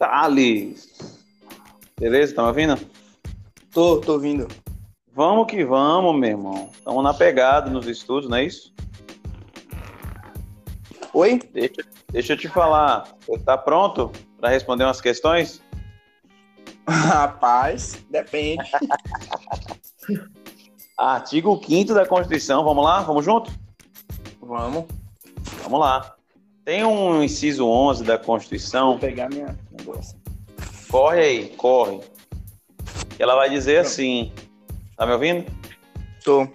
Thales. Beleza, tá me ouvindo? Tô, tô ouvindo. Vamos que vamos, meu irmão. Estamos na pegada nos estudos, não é isso? Oi? Deixa, deixa eu te falar. Você tá pronto para responder umas questões? Rapaz, depende. Artigo 5 da Constituição. Vamos lá? Vamos junto? Vamos. Vamos lá. Tem um inciso 11 da Constituição. Vou pegar minha negócio. Corre aí, corre. Ela vai dizer assim. Tá me ouvindo? Tô.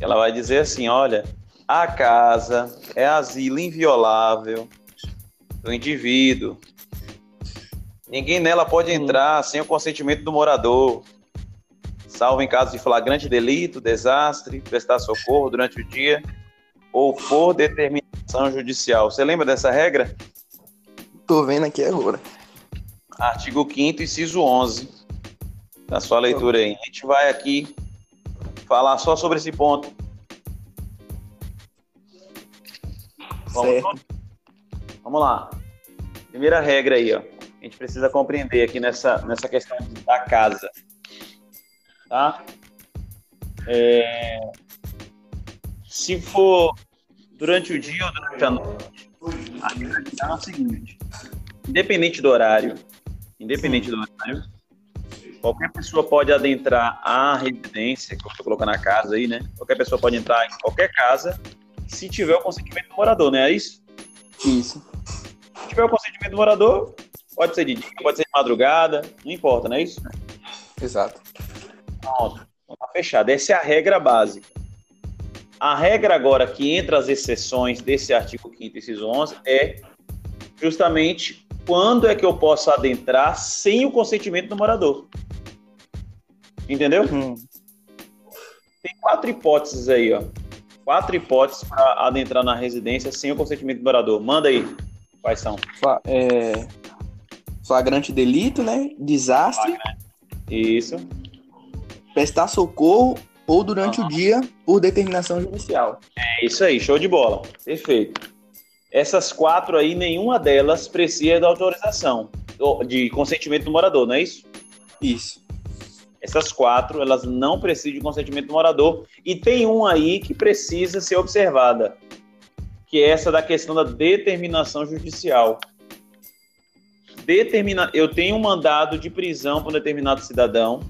Ela vai dizer assim: olha, a casa é asilo inviolável do indivíduo. Ninguém nela pode entrar sem o consentimento do morador, salvo em caso de flagrante delito, desastre, prestar socorro durante o dia ou por determinação judicial. Você lembra dessa regra? Tô vendo aqui agora. Artigo 5 inciso 11. Na sua leitura aí. A gente vai aqui falar só sobre esse ponto. Vamos, vamos lá. Primeira regra aí, ó. A gente precisa compreender aqui nessa, nessa questão da casa. Tá? É, Se for durante o dia ou durante a noite, a regra é o seguinte: independente do horário, independente do horário, qualquer pessoa pode adentrar a residência, que eu estou colocando a casa aí, né? Qualquer pessoa pode entrar em qualquer casa se tiver o consentimento do morador, né? É isso? Isso. Se tiver o consentimento do morador, pode ser de dia, pode ser de madrugada, não importa, não é isso? Exato. Pronto, então tá fechado. Essa é a regra básica. A regra agora que entra as exceções desse artigo 5 inciso 11 é justamente quando é que eu posso adentrar sem o consentimento do morador. Entendeu? Hum. Tem quatro hipóteses aí, ó. Quatro hipóteses para adentrar na residência sem o consentimento do morador. Manda aí. Quais são? É, Flagrante delito, né? Desastre, Isso. prestar socorro ou durante o dia por determinação judicial. É isso aí, show de bola. Perfeito. Essas quatro aí, nenhuma delas precisa da autorização, de consentimento do morador, não é isso? Isso. Essas quatro, elas não precisam de consentimento do morador. E tem uma aí que precisa ser observada, que é essa da questão da determinação judicial. Determina... Eu tenho um mandado de prisão para um determinado cidadão,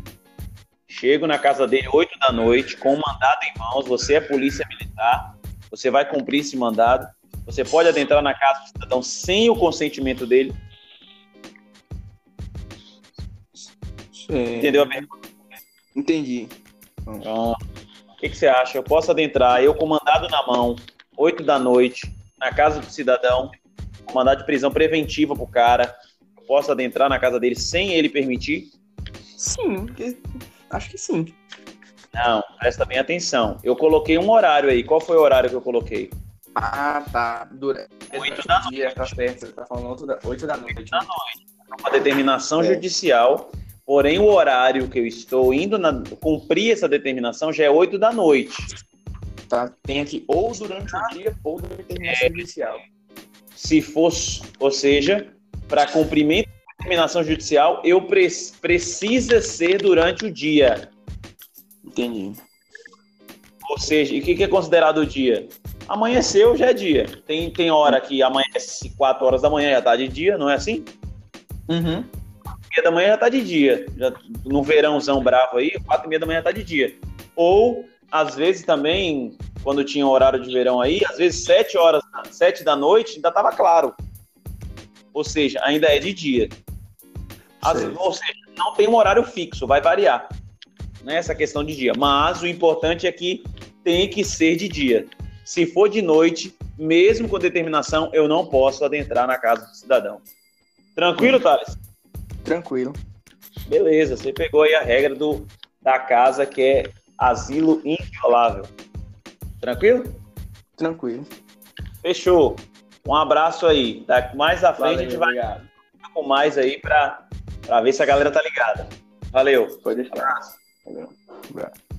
chego na casa dele 8 da noite, com um mandado em mãos, você é polícia militar, você vai cumprir esse mandado, você pode adentrar na casa do cidadão sem o consentimento dele, É, entendeu a pergunta? Entendi. Então, o que, que você acha? Eu posso adentrar, eu com mandado na mão, 8 da noite, na casa do cidadão, com mandado de prisão preventiva pro cara. Eu posso adentrar na casa dele sem ele permitir? Sim, acho que sim. Não, presta bem atenção. Eu coloquei um horário aí. Qual foi o horário que eu coloquei? Ah, tá. Durante Oito da o dia, tá certo. Você tá falando 8 da, 8 da noite. Da noite. Uma determinação É. judicial. Porém, o horário que eu estou indo na, cumprir essa determinação já é 8 da noite. Tá? Tem aqui ou durante o dia ou determinação judicial. se fosse, ou seja, para cumprimento determinação judicial, eu pre precisa ser durante o dia. Entendi. Ou seja, e o que, que é considerado o dia? Amanheceu já é dia. Tem, tem hora que amanhece 4 horas da manhã já tá de dia, não é assim? Uhum. meia da manhã já tá de dia. Já, no verãozão bravo aí, 4 e meia da manhã tá de dia. Ou, às vezes também, quando tinha horário de verão aí, às vezes 7 horas, 7 da noite ainda tava claro. Ou seja, ainda é de dia. Certo. ou seja, não tem um horário fixo, vai variar. Não é essa questão de dia. Mas o importante é que tem que ser de dia. Se for de noite, mesmo com determinação, eu não posso adentrar na casa do cidadão. Tranquilo, Thales? Tranquilo. Beleza, você pegou aí a regra do, da casa que é asilo inviolável. Tranquilo? Tranquilo. Fechou. Um abraço aí. Mais à frente a gente vai obrigado. com mais aí pra, pra ver se a galera tá ligada. Valeu. Pode deixar. Abraço. Valeu. Abraço.